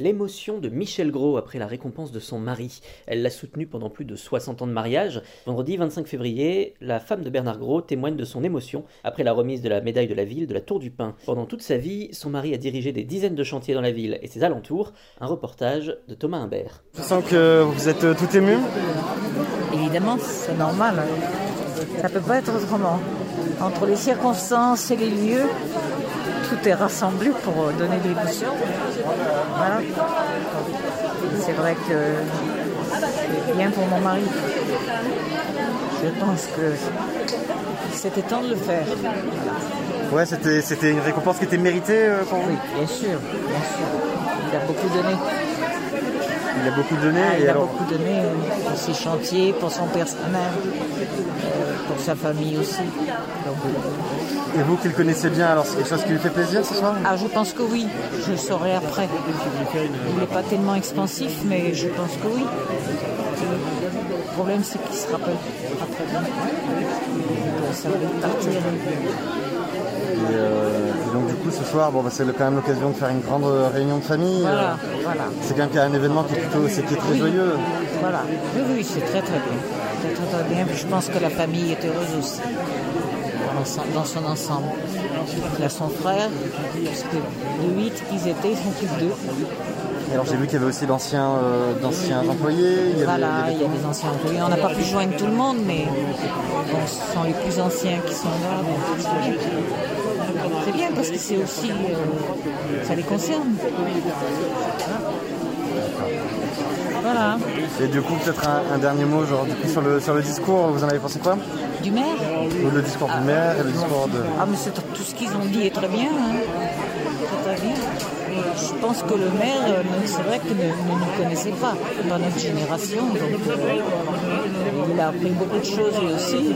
L'émotion de Michel Gros après la récompense de son mari. Elle l'a soutenu pendant plus de 60 ans de mariage. Vendredi 25 février, la femme de Bernard Gros témoigne de son émotion après la remise de la médaille de la ville de la Tour du Pin. Pendant toute sa vie, son mari a dirigé des dizaines de chantiers dans la ville et ses alentours. Un reportage de Thomas Imbert. Je sens que vous êtes euh, tout ému? Évidemment, c'est normal. Ça peut pas être autrement. Entre les circonstances et les lieux, tout est rassemblé pour donner de l'émotion. Voilà. C'est vrai que c'est bien pour mon mari. Je pense que c'était temps de le faire. Ouais, c'était, c'était une récompense qui était méritée euh, pour vous Oui, bien sûr, bien sûr. Il a beaucoup donné. Il a beaucoup donné Ah, et il a alors beaucoup donné pour ses chantiers, pour son personnel, euh, pour sa famille aussi. Donc, euh, Et vous qui le connaissez bien, alors c'est quelque chose qui lui fait plaisir ce soir ah, je pense que oui. Je le saurai après. Il n'est pas tellement expansif, mais je pense que oui. Le problème, c'est qu'il se rappelle pas très bien. Donc, Ça va vite partir. et, euh, et donc du coup ce soir, bon, bah, c'est quand même l'occasion de faire une grande euh, réunion de famille. Voilà, Euh, voilà. C'est quand même un événement qui est plutôt, est très joyeux. Voilà. Oui, oui, c'est très très bien. Très très très bien. Je pense que la famille est heureuse aussi. Dans son- ensemble. Il a son frère, parce que de 8 qu'ils étaient, ils sont plus que deux. Alors j'ai vu qu'il y avait aussi d'anciens, euh, employés. Il y avait, Voilà, il y il y avait- a des anciens employés. On n'a pas pu joindre tout le monde, mais bon, ce sont les plus anciens qui sont là. donc C'est bien parce que c'est aussi. euh, ça les concerne. Voilà. Et du coup peut-être un, un dernier mot genre, du coup, sur, le, sur le discours, vous en avez pensé quoi? Du maire? Ou Le discours du maire et le discours de... Ah, mais c'est tout ce qu'ils ont dit est très bien. hein. Très, très bien. Je pense que le maire, euh, c'est vrai qu'il ne, ne nous connaissait pas dans notre génération. Donc, euh, il a appris beaucoup de choses aussi.